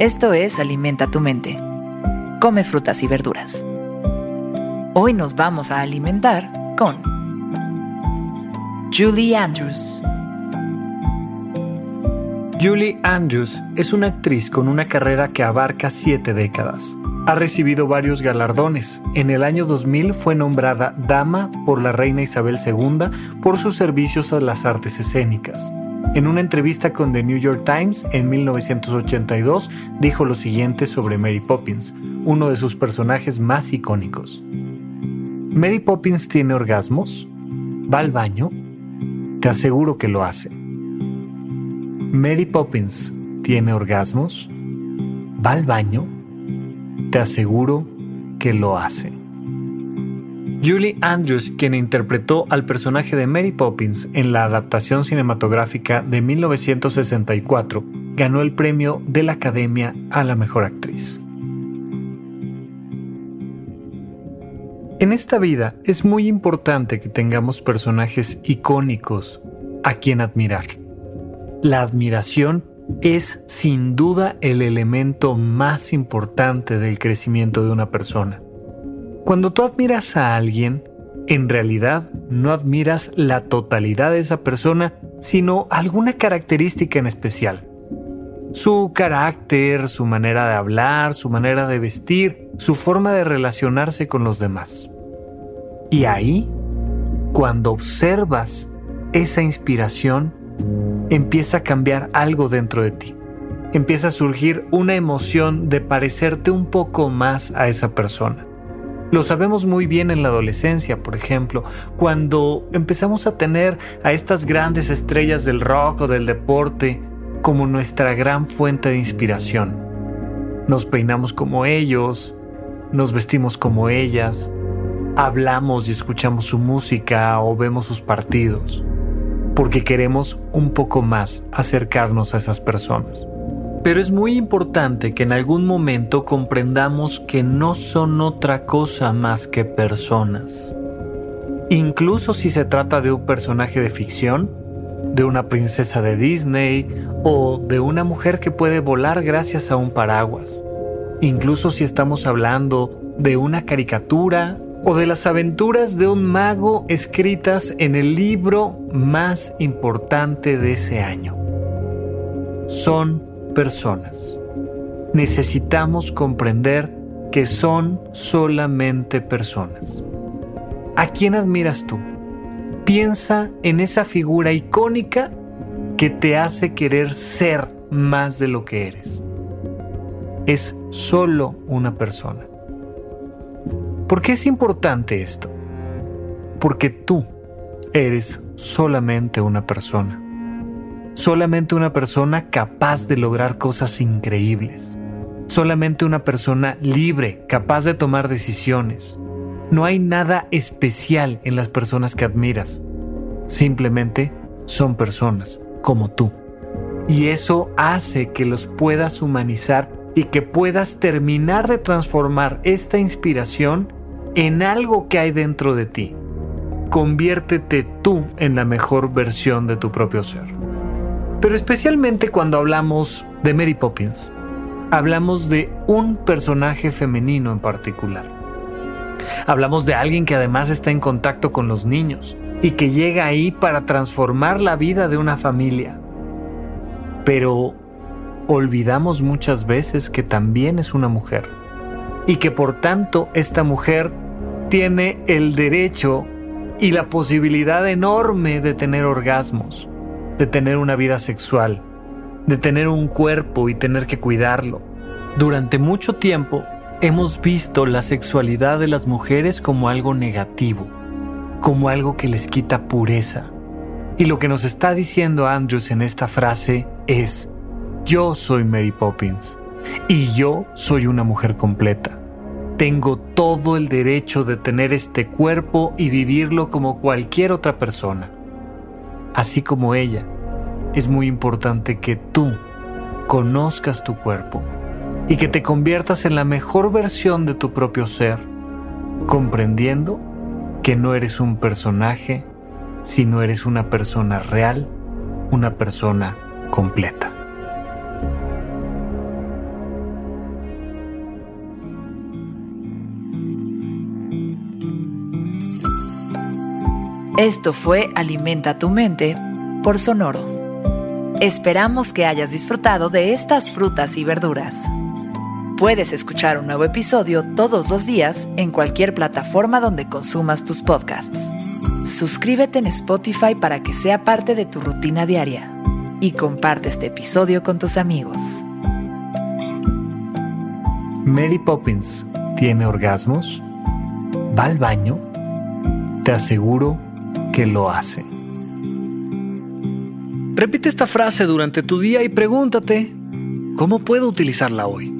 Esto es Alimenta tu mente. Come frutas y verduras. Hoy nos vamos a alimentar con Julie Andrews. Julie Andrews es una actriz con una carrera que abarca siete décadas. Ha recibido varios galardones. En el año 2000 fue nombrada Dama por la reina Isabel II por sus servicios a las artes escénicas. En una entrevista con The New York Times en 1982 dijo lo siguiente sobre Mary Poppins, uno de sus personajes más icónicos. Mary Poppins tiene orgasmos, va al baño, te aseguro que lo hace. Mary Poppins tiene orgasmos, va al baño, te aseguro que lo hace. Julie Andrews, quien interpretó al personaje de Mary Poppins en la adaptación cinematográfica de 1964, ganó el premio de la Academia a la Mejor Actriz. En esta vida es muy importante que tengamos personajes icónicos a quien admirar. La admiración es sin duda el elemento más importante del crecimiento de una persona. Cuando tú admiras a alguien, en realidad no admiras la totalidad de esa persona, sino alguna característica en especial. Su carácter, su manera de hablar, su manera de vestir, su forma de relacionarse con los demás. Y ahí, cuando observas esa inspiración, empieza a cambiar algo dentro de ti. Empieza a surgir una emoción de parecerte un poco más a esa persona. Lo sabemos muy bien en la adolescencia, por ejemplo, cuando empezamos a tener a estas grandes estrellas del rock o del deporte como nuestra gran fuente de inspiración. Nos peinamos como ellos, nos vestimos como ellas, hablamos y escuchamos su música o vemos sus partidos, porque queremos un poco más acercarnos a esas personas. Pero es muy importante que en algún momento comprendamos que no son otra cosa más que personas. Incluso si se trata de un personaje de ficción, de una princesa de Disney o de una mujer que puede volar gracias a un paraguas. Incluso si estamos hablando de una caricatura o de las aventuras de un mago escritas en el libro más importante de ese año. Son personas. Necesitamos comprender que son solamente personas. ¿A quién admiras tú? Piensa en esa figura icónica que te hace querer ser más de lo que eres. Es solo una persona. ¿Por qué es importante esto? Porque tú eres solamente una persona solamente una persona capaz de lograr cosas increíbles, solamente una persona libre, capaz de tomar decisiones. No hay nada especial en las personas que admiras, simplemente son personas como tú. Y eso hace que los puedas humanizar y que puedas terminar de transformar esta inspiración en algo que hay dentro de ti. Conviértete tú en la mejor versión de tu propio ser. Pero especialmente cuando hablamos de Mary Poppins, hablamos de un personaje femenino en particular. Hablamos de alguien que además está en contacto con los niños y que llega ahí para transformar la vida de una familia. Pero olvidamos muchas veces que también es una mujer y que por tanto esta mujer tiene el derecho y la posibilidad enorme de tener orgasmos de tener una vida sexual, de tener un cuerpo y tener que cuidarlo. Durante mucho tiempo hemos visto la sexualidad de las mujeres como algo negativo, como algo que les quita pureza. Y lo que nos está diciendo Andrews en esta frase es, yo soy Mary Poppins y yo soy una mujer completa. Tengo todo el derecho de tener este cuerpo y vivirlo como cualquier otra persona así como ella, es muy importante que tú conozcas tu cuerpo y que te conviertas en la mejor versión de tu propio ser, comprendiendo que no eres un personaje, sino eres una persona real, una persona completa. Esto fue Alimenta tu mente por Sonoro. Esperamos que hayas disfrutado de estas frutas y verduras. Puedes escuchar un nuevo episodio todos los días en cualquier plataforma donde consumas tus podcasts. Suscríbete en Spotify para que sea parte de tu rutina diaria y comparte este episodio con tus amigos. Mary Poppins tiene orgasmos, va al baño, te aseguro que lo hace. Repite esta frase durante tu día y pregúntate, ¿cómo puedo utilizarla hoy?